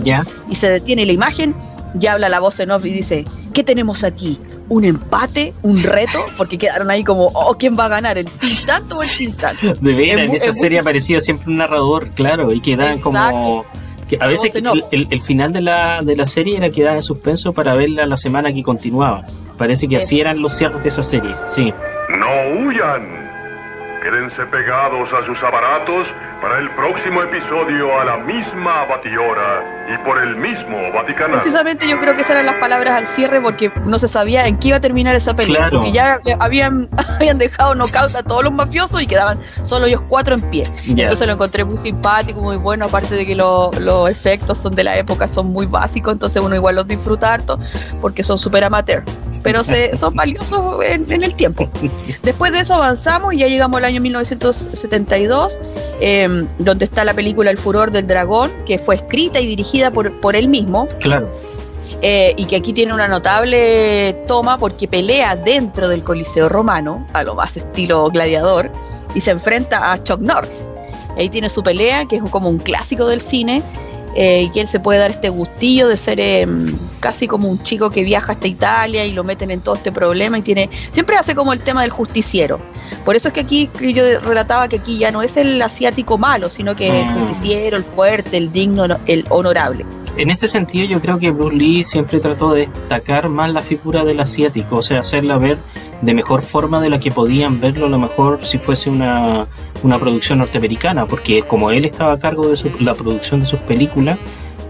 y se detiene la imagen y habla la voz en off y dice, ¿qué tenemos aquí? ¿Un empate? ¿Un reto? Porque quedaron ahí como, oh, ¿quién va a ganar? ¿El Tintán o el Tintán? <laughs> De veras, en mu- esa es muy serie aparecía siempre un narrador, claro, y quedaban como. Que a veces en el, el- el final de la, de la serie era quedaba en suspenso para verla la semana que continuaba. Parece que así Es- eran los cierres de esa serie, sí. No huyan. Quédense pegados a sus aparatos para el próximo episodio a la misma batihora y por el mismo Vaticano. Precisamente yo creo que esas eran las palabras al cierre porque no se sabía en qué iba a terminar esa pelea. Claro. Porque ya habían, <laughs> habían dejado knockout a todos los mafiosos y quedaban solo ellos cuatro en pie. Ya. Entonces lo encontré muy simpático, muy bueno, aparte de que lo- los efectos son de la época, son muy básicos, entonces uno igual los disfruta harto porque son súper amateur, pero se, <laughs> son valiosos en, en el tiempo. Después de eso avanzamos y ya llegamos al año 1972, eh, donde está la película El furor del dragón, que fue escrita y dirigida por, por él mismo, Claro. eh, y que aquí tiene una notable toma porque pelea dentro del Coliseo Romano, a lo más estilo gladiador, y se enfrenta a Chuck Norris. Ahí tiene su pelea, que es como un clásico del cine, eh, y que él se puede dar este gustillo de ser eh, casi como un chico que viaja hasta Italia y lo meten en todo este problema y tiene siempre hace como el tema del justiciero. Por eso es que aquí yo relataba que aquí ya no es el asiático malo, sino que es el Mm. justiciero, el fuerte, el digno, el honorable. En ese sentido, yo creo que Bruce Lee siempre trató de destacar más la figura del asiático, o sea, hacerla ver de mejor forma de la que podían verlo a lo mejor si fuese una, una producción norteamericana, porque como él estaba a cargo de su- la producción de sus películas,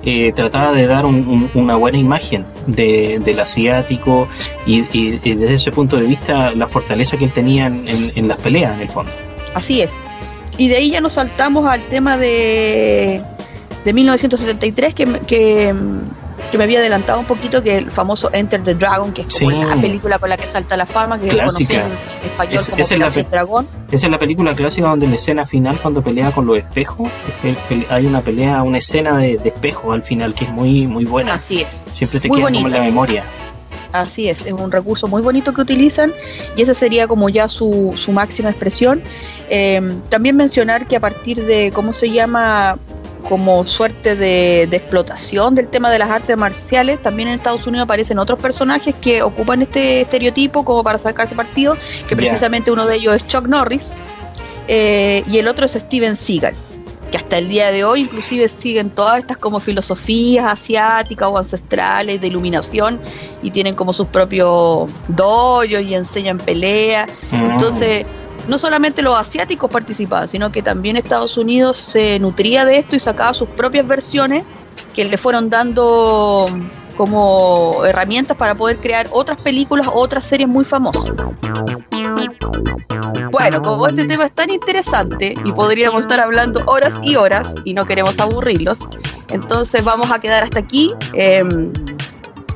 eh, trataba de dar un- un- una buena imagen de- del asiático y, desde ese punto de vista la fortaleza que él tenía en, las peleas, en el fondo. Así es. Y de ahí ya nos saltamos al tema de, de 1973, que, que, que me había adelantado un poquito, que el famoso Enter the Dragon, que es como Sí. la película con la que salta la fama, que Clásica. en, en español Es- como es la Dragón. Esa es la película clásica donde en la escena final, cuando pelea con los espejos, hay una pelea, una escena de, de espejos al final que es muy muy buena. Así es. Siempre te Muy queda como en la memoria. Así es, es un recurso muy bonito que utilizan y esa sería como ya su, su máxima expresión. Eh, también mencionar que a partir de, ¿cómo se llama? Como suerte de, de explotación del tema de las artes marciales, también en Estados Unidos aparecen otros personajes que ocupan este estereotipo como para sacarse partido, que precisamente uno de ellos es Chuck Norris eh, y el otro es Steven Seagal que hasta el día de hoy inclusive siguen todas estas como filosofías asiáticas o ancestrales de iluminación y tienen como sus propios doyos y enseñan pelea. Mm. Entonces, no solamente los asiáticos participaban, sino que también Estados Unidos se nutría de esto y sacaba sus propias versiones que le fueron dando como herramientas para poder crear otras películas, otras series muy famosas. Bueno, como este tema es tan interesante y podríamos estar hablando horas y horas y no queremos aburrirlos, entonces vamos a quedar hasta aquí eh,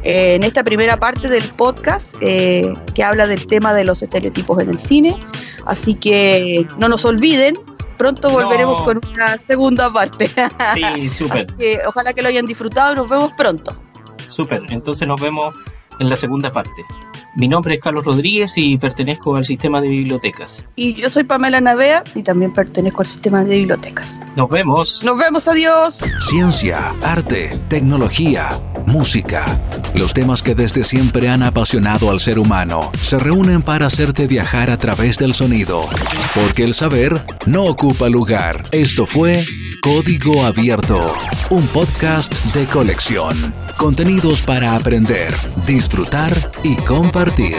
en esta primera parte del podcast eh, que habla del tema de los estereotipos en el cine. Así que no nos olviden, pronto volveremos No. con una segunda parte. Sí, súper, ojalá que lo hayan disfrutado nos vemos pronto. súper. Entonces nos vemos en la segunda parte. Mi nombre es Carlos Rodríguez y pertenezco al sistema de bibliotecas. Y yo soy Pamela Navea y también pertenezco al sistema de bibliotecas. Nos vemos. Nos vemos, adiós. Ciencia, arte, tecnología, música. Los temas que desde siempre han apasionado al ser humano se reúnen para hacerte viajar a través del sonido. Porque el saber no ocupa lugar. Esto fue Código Abierto, un podcast de colección. Contenidos para aprender, disfrutar y compartir.